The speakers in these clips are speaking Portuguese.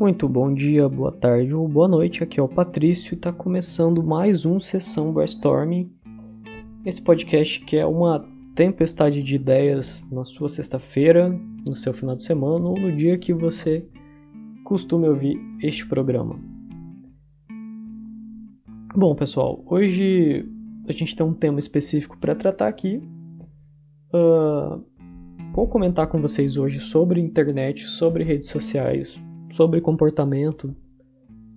Muito bom dia, boa tarde ou boa noite. Aqui é o Patrício e está começando mais um Sessão Brainstorming. Esse podcast que é uma tempestade de ideias na sua sexta-feira, no seu final de semana ou no dia que você costuma ouvir este programa. Bom, pessoal, hoje a gente tem um tema específico para tratar aqui. Uh, vou comentar com vocês hoje sobre internet, sobre redes sociais, sobre comportamento,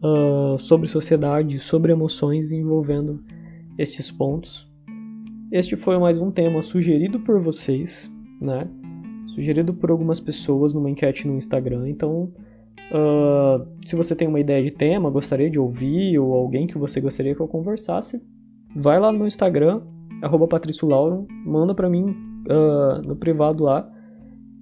uh, sobre sociedade, sobre emoções envolvendo estes pontos. Este foi mais um tema sugerido por vocês, né? Sugerido por algumas pessoas numa enquete no Instagram. Então, uh, se você tem uma ideia de tema, gostaria de ouvir, ou alguém que você gostaria que eu conversasse, vai lá no Instagram, arroba manda para mim uh, no privado lá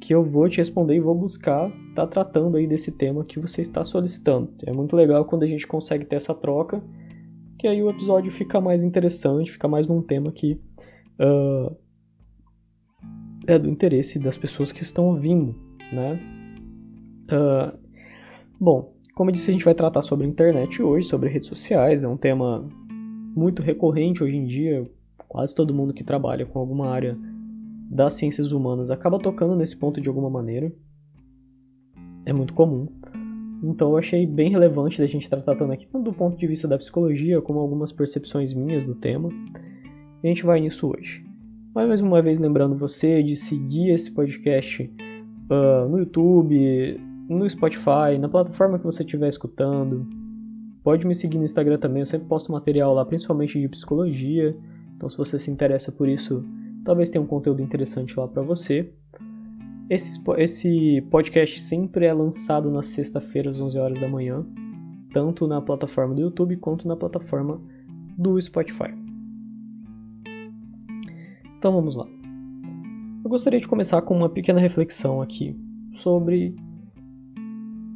que eu vou te responder e vou buscar estar tá tratando aí desse tema que você está solicitando. É muito legal quando a gente consegue ter essa troca, que aí o episódio fica mais interessante, fica mais num tema que uh, é do interesse das pessoas que estão ouvindo, né? Uh, bom, como eu disse, a gente vai tratar sobre internet hoje, sobre redes sociais, é um tema muito recorrente hoje em dia, quase todo mundo que trabalha com alguma área das ciências humanas acaba tocando nesse ponto de alguma maneira. É muito comum. Então eu achei bem relevante da gente estar tratando aqui, tanto do ponto de vista da psicologia, como algumas percepções minhas do tema. E a gente vai nisso hoje. Mas mais uma vez lembrando você de seguir esse podcast uh, no YouTube, no Spotify, na plataforma que você estiver escutando. Pode me seguir no Instagram também, eu sempre posto material lá, principalmente de psicologia. Então se você se interessa por isso, Talvez tenha um conteúdo interessante lá para você. Esse, esse podcast sempre é lançado na sexta-feira às 11 horas da manhã, tanto na plataforma do YouTube quanto na plataforma do Spotify. Então vamos lá. Eu gostaria de começar com uma pequena reflexão aqui sobre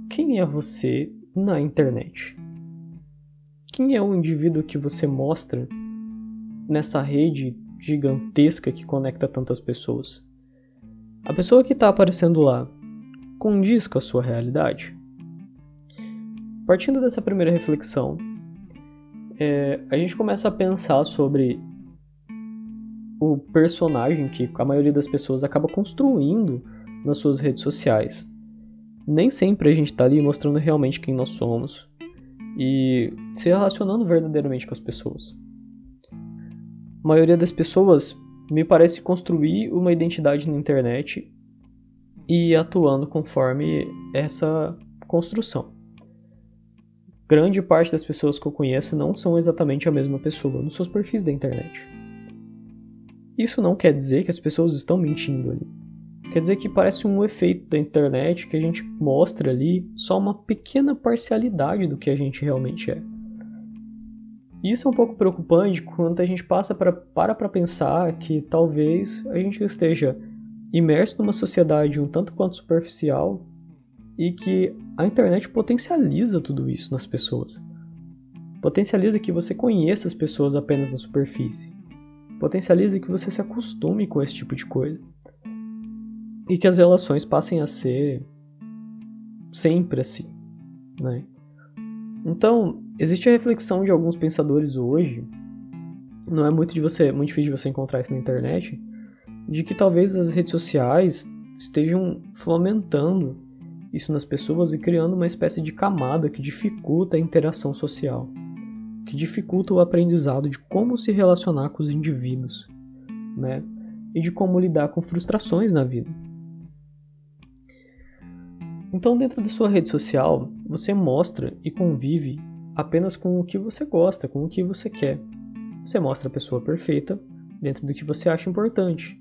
quem é você na internet. Quem é o indivíduo que você mostra nessa rede gigantesca que conecta tantas pessoas. A pessoa que está aparecendo lá condiz com a sua realidade? Partindo dessa primeira reflexão, é, a gente começa a pensar sobre o personagem que a maioria das pessoas acaba construindo nas suas redes sociais. Nem sempre a gente está ali mostrando realmente quem nós somos e se relacionando verdadeiramente com as pessoas a maioria das pessoas me parece construir uma identidade na internet e atuando conforme essa construção. Grande parte das pessoas que eu conheço não são exatamente a mesma pessoa nos seus perfis da internet. Isso não quer dizer que as pessoas estão mentindo ali. Quer dizer que parece um efeito da internet que a gente mostra ali só uma pequena parcialidade do que a gente realmente é. Isso é um pouco preocupante quando a gente passa para para para pensar que talvez a gente esteja imerso numa sociedade um tanto quanto superficial e que a internet potencializa tudo isso nas pessoas. Potencializa que você conheça as pessoas apenas na superfície. Potencializa que você se acostume com esse tipo de coisa. E que as relações passem a ser sempre assim, né? Então, existe a reflexão de alguns pensadores hoje, não é muito de você, muito difícil de você encontrar isso na internet, de que talvez as redes sociais estejam fomentando isso nas pessoas e criando uma espécie de camada que dificulta a interação social, que dificulta o aprendizado de como se relacionar com os indivíduos, né? E de como lidar com frustrações na vida. Então, dentro da sua rede social, você mostra e convive apenas com o que você gosta, com o que você quer. Você mostra a pessoa perfeita dentro do que você acha importante.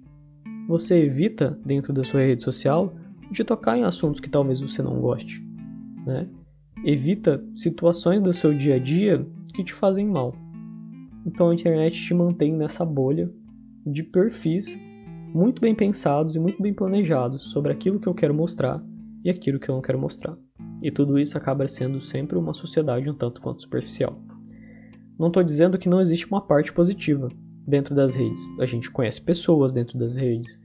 Você evita, dentro da sua rede social, de tocar em assuntos que talvez você não goste. Né? Evita situações do seu dia a dia que te fazem mal. Então a internet te mantém nessa bolha de perfis muito bem pensados e muito bem planejados sobre aquilo que eu quero mostrar e aquilo que eu não quero mostrar. E tudo isso acaba sendo sempre uma sociedade um tanto quanto superficial. Não estou dizendo que não existe uma parte positiva dentro das redes. A gente conhece pessoas dentro das redes,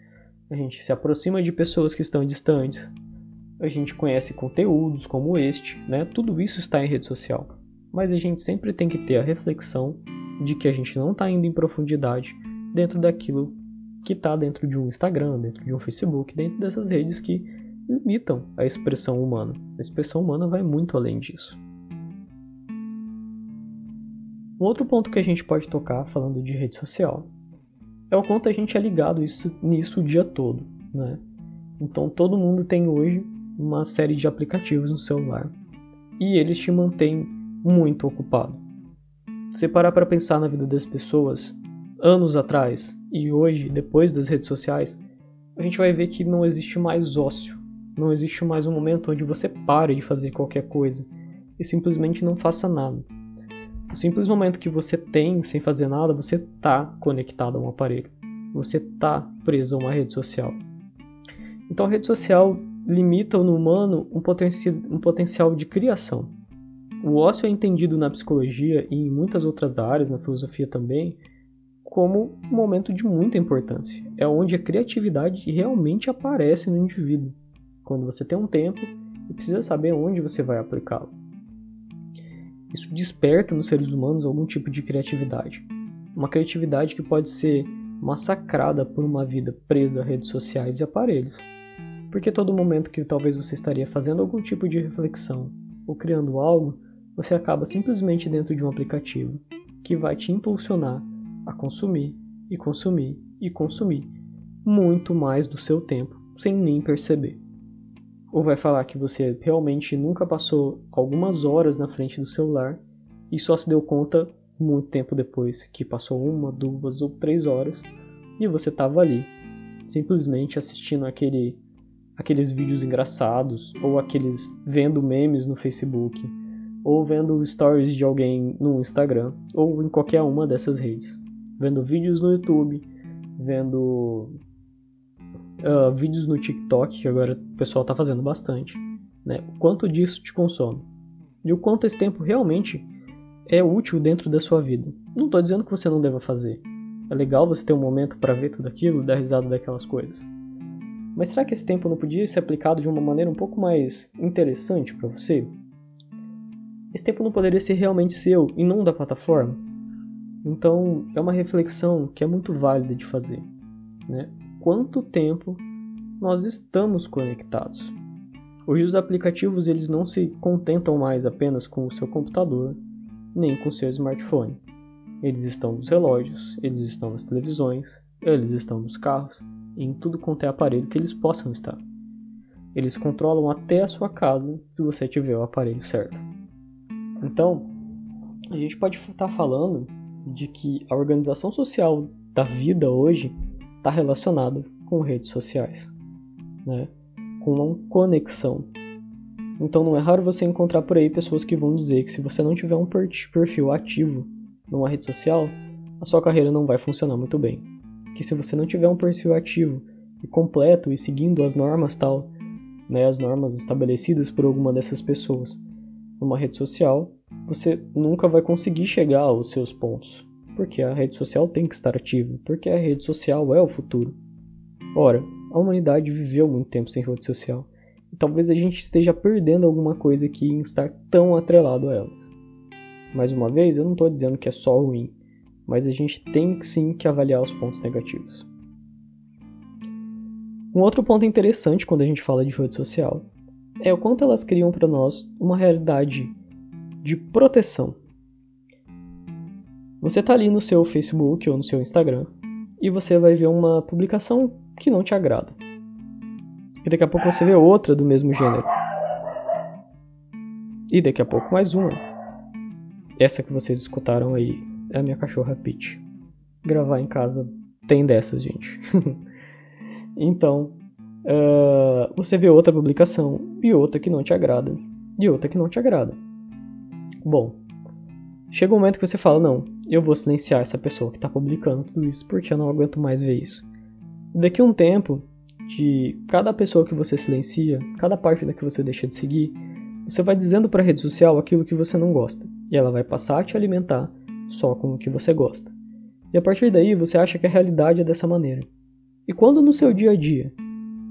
a gente se aproxima de pessoas que estão distantes, a gente conhece conteúdos como este, né? Tudo isso está em rede social. Mas a gente sempre tem que ter a reflexão de que a gente não está indo em profundidade dentro daquilo que está dentro de um Instagram, dentro de um Facebook, dentro dessas redes que limitam a expressão humana. A expressão humana vai muito além disso. Um outro ponto que a gente pode tocar falando de rede social é o quanto a gente é ligado isso, nisso o dia todo, né? Então todo mundo tem hoje uma série de aplicativos no celular e eles te mantêm muito ocupado. Se parar para pensar na vida das pessoas anos atrás e hoje, depois das redes sociais, a gente vai ver que não existe mais ócio, não existe mais um momento onde você pare de fazer qualquer coisa e simplesmente não faça nada. O simples momento que você tem sem fazer nada, você está conectado a um aparelho. Você está preso a uma rede social. Então a rede social limita no humano um, potenci um potencial de criação. O ócio é entendido na psicologia e em muitas outras áreas, na filosofia também, como um momento de muita importância. É onde a criatividade realmente aparece no indivíduo. Quando você tem um tempo e precisa saber onde você vai aplicá-lo. Isso desperta nos seres humanos algum tipo de criatividade. Uma criatividade que pode ser massacrada por uma vida presa a redes sociais e aparelhos. Porque todo momento que talvez você estaria fazendo algum tipo de reflexão ou criando algo, você acaba simplesmente dentro de um aplicativo que vai te impulsionar a consumir e consumir e consumir muito mais do seu tempo sem nem perceber ou vai falar que você realmente nunca passou algumas horas na frente do celular e só se deu conta muito tempo depois, que passou uma, duas ou três horas e você estava ali, simplesmente assistindo aquele, aqueles vídeos engraçados ou aqueles vendo memes no Facebook ou vendo stories de alguém no Instagram ou em qualquer uma dessas redes, vendo vídeos no YouTube, vendo uh, vídeos no TikTok, que agora o pessoal está fazendo bastante, né? O quanto disso te consome e o quanto esse tempo realmente é útil dentro da sua vida. Não estou dizendo que você não deva fazer. É legal você ter um momento para ver tudo aquilo, dar risada daquelas coisas. Mas será que esse tempo não podia ser aplicado de uma maneira um pouco mais interessante para você? Esse tempo não poderia ser realmente seu e não da plataforma? Então, é uma reflexão que é muito válida de fazer. Né? Quanto tempo nós estamos conectados. Hoje os aplicativos eles não se contentam mais apenas com o seu computador, nem com o seu smartphone. Eles estão nos relógios, eles estão nas televisões, eles estão nos carros, em tudo quanto é aparelho que eles possam estar. Eles controlam até a sua casa se você tiver o aparelho certo. Então, a gente pode estar falando de que a organização social da vida hoje está relacionado com redes sociais, né? com uma conexão. Então não é raro você encontrar por aí pessoas que vão dizer que se você não tiver um perfil ativo numa rede social, a sua carreira não vai funcionar muito bem. Que se você não tiver um perfil ativo e completo e seguindo as normas tal, né, as normas estabelecidas por alguma dessas pessoas numa rede social, você nunca vai conseguir chegar aos seus pontos, porque a rede social tem que estar ativa, porque a rede social é o futuro. Ora, a humanidade viveu muito tempo sem rede social, e talvez a gente esteja perdendo alguma coisa aqui em estar tão atrelado a elas. Mais uma vez, eu não estou dizendo que é só ruim, mas a gente tem sim que avaliar os pontos negativos. Um outro ponto interessante quando a gente fala de rede social é o quanto elas criam para nós uma realidade de proteção você está ali no seu Facebook ou no seu Instagram e você vai ver uma publicação que não te agrada. E daqui a pouco você vê outra do mesmo gênero. E daqui a pouco mais uma. Essa que vocês escutaram aí é a minha cachorra Peach. Gravar em casa tem dessas, gente. então, uh, você vê outra publicação e outra que não te agrada. E outra que não te agrada. Bom, chega um momento que você fala: não, eu vou silenciar essa pessoa que está publicando tudo isso porque eu não aguento mais ver isso. Daqui a um tempo, de cada pessoa que você silencia, cada página que você deixa de seguir, você vai dizendo para a rede social aquilo que você não gosta e ela vai passar a te alimentar só com o que você gosta. E a partir daí você acha que a realidade é dessa maneira. E quando no seu dia a dia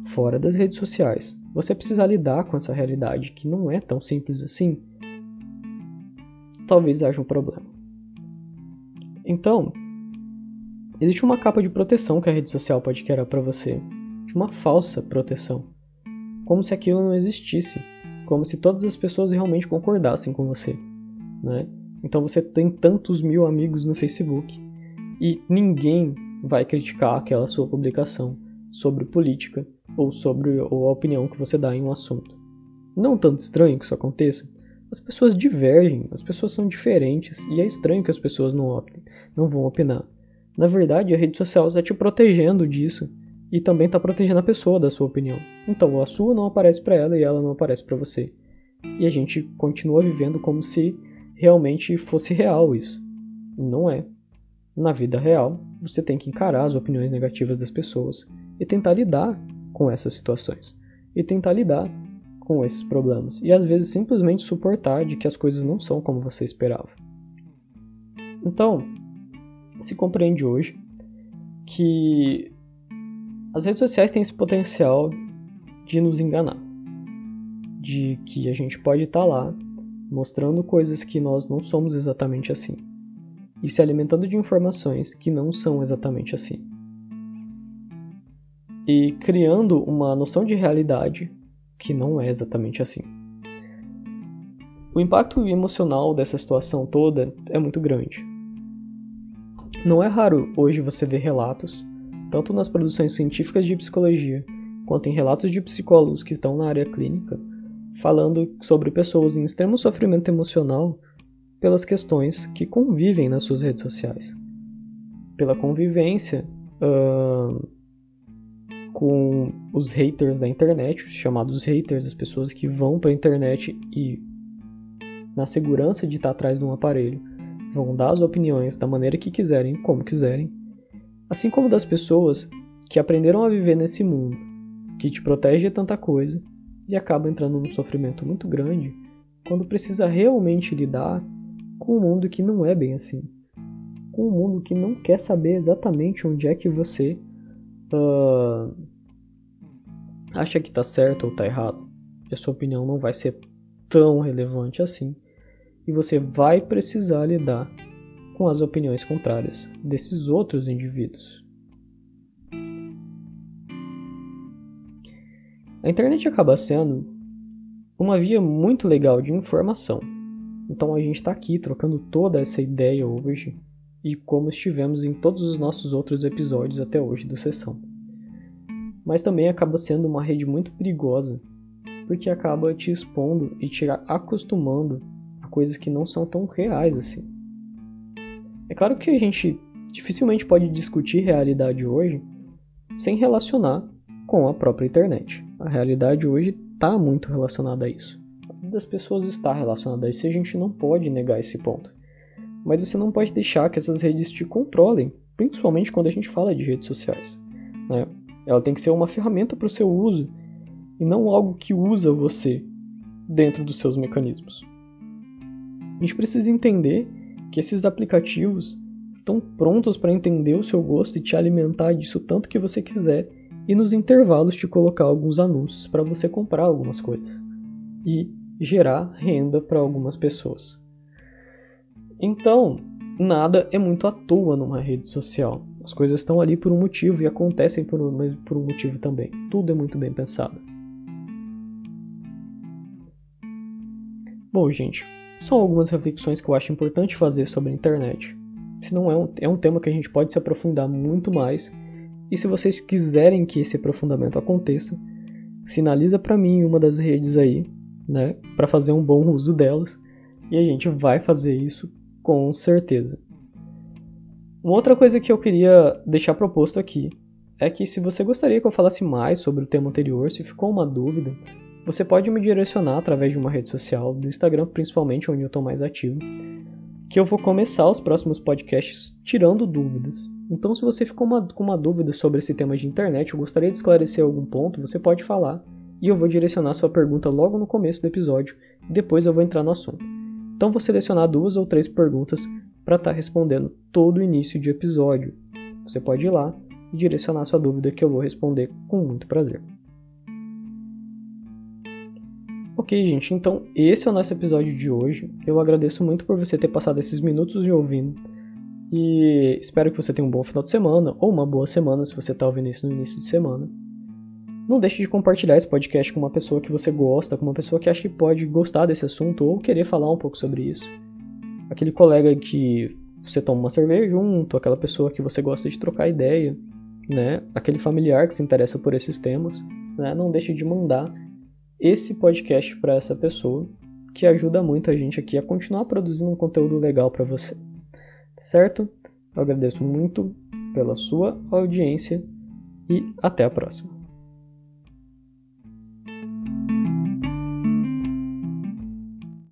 fora das redes sociais, você precisa lidar com essa realidade que não é tão simples assim, talvez haja um problema. Então, existe uma capa de proteção que a rede social pode criar para você, de uma falsa proteção, como se aquilo não existisse, como se todas as pessoas realmente concordassem com você, né? Então você tem tantos mil amigos no Facebook e ninguém vai criticar aquela sua publicação sobre política ou sobre ou a opinião que você dá em um assunto. Não tanto estranho que isso aconteça. As pessoas divergem, as pessoas são diferentes e é estranho que as pessoas não optem, não vão opinar. Na verdade, a rede social está te protegendo disso e também está protegendo a pessoa da sua opinião. Então, a sua não aparece para ela e ela não aparece para você. E a gente continua vivendo como se realmente fosse real isso. Não é. Na vida real, você tem que encarar as opiniões negativas das pessoas e tentar lidar com essas situações. E tentar lidar com esses problemas. E às vezes simplesmente suportar de que as coisas não são como você esperava. Então, se compreende hoje que as redes sociais têm esse potencial de nos enganar. De que a gente pode estar lá mostrando coisas que nós não somos exatamente assim e se alimentando de informações que não são exatamente assim. E criando uma noção de realidade que não é exatamente assim. O impacto emocional dessa situação toda é muito grande. Não é raro hoje você ver relatos tanto nas produções científicas de psicologia quanto em relatos de psicólogos que estão na área clínica, falando sobre pessoas em extremo sofrimento emocional pelas questões que convivem nas suas redes sociais. Pela convivência uh, com os haters da internet, chamados haters, as pessoas que vão para a internet e, na segurança de estar atrás de um aparelho, vão dar as opiniões da maneira que quiserem, como quiserem, assim como das pessoas que aprenderam a viver nesse mundo, que te protege de tanta coisa e acaba entrando num sofrimento muito grande quando precisa realmente lidar com um mundo que não é bem assim. Com um mundo que não quer saber exatamente onde é que você uh, acha que está certo ou está errado. E a sua opinião não vai ser tão relevante assim. E você vai precisar lidar com as opiniões contrárias desses outros indivíduos. A internet acaba sendo uma via muito legal de informação. Então a gente está aqui trocando toda essa ideia hoje e como estivemos em todos os nossos outros episódios até hoje do Sessão. Mas também acaba sendo uma rede muito perigosa, porque acaba te expondo e te acostumando coisas que não são tão reais assim. É claro que a gente dificilmente pode discutir realidade hoje sem relacionar com a própria internet. A realidade hoje está muito relacionada a isso. A vida das pessoas está relacionada a isso e a gente não pode negar esse ponto. Mas você não pode deixar que essas redes te controlem, principalmente quando a gente fala de redes sociais. Né? Ela tem que ser uma ferramenta para o seu uso e não algo que usa você dentro dos seus mecanismos. A gente precisa entender que esses aplicativos estão prontos para entender o seu gosto e te alimentar disso tanto que você quiser e nos intervalos te colocar alguns anúncios para você comprar algumas coisas e gerar renda para algumas pessoas. Então, nada é muito à toa numa rede social. As coisas estão ali por um motivo e acontecem por um, por um motivo também. Tudo é muito bem pensado. Bom, gente, são algumas reflexões que eu acho importante fazer sobre a internet. Se não é um, é um tema que a gente pode se aprofundar muito mais. E se vocês quiserem que esse aprofundamento aconteça, sinaliza para mim uma das redes aí, né, para fazer um bom uso delas, e a gente vai fazer isso com certeza. Uma outra coisa que eu queria deixar proposto aqui é que se você gostaria que eu falasse mais sobre o tema anterior, se ficou uma dúvida, você pode me direcionar através de uma rede social, do Instagram principalmente, onde eu estou mais ativo, que eu vou começar os próximos podcasts tirando dúvidas. Então, se você ficou uma, com uma dúvida sobre esse tema de internet, eu gostaria de esclarecer algum ponto, você pode falar e eu vou direcionar sua pergunta logo no começo do episódio e depois eu vou entrar no assunto. Então, vou selecionar duas ou três perguntas para estar tá respondendo todo o início de episódio. Você pode ir lá e direcionar sua dúvida que eu vou responder com muito prazer. Ok, gente, então esse é o nosso episódio de hoje. Eu agradeço muito por você ter passado esses minutos me ouvindo. E espero que você tenha um bom final de semana, ou uma boa semana se você está ouvindo isso no início de semana. Não deixe de compartilhar esse podcast com uma pessoa que você gosta, com uma pessoa que acha que pode gostar desse assunto ou querer falar um pouco sobre isso. Aquele colega que você toma uma cerveja junto, aquela pessoa que você gosta de trocar ideia, né? Aquele familiar que se interessa por esses temas, né? Não deixe de mandar esse podcast para essa pessoa, que ajuda muito a gente aqui a continuar produzindo um conteúdo legal para você. Certo? Eu agradeço muito pela sua audiência e até a próxima.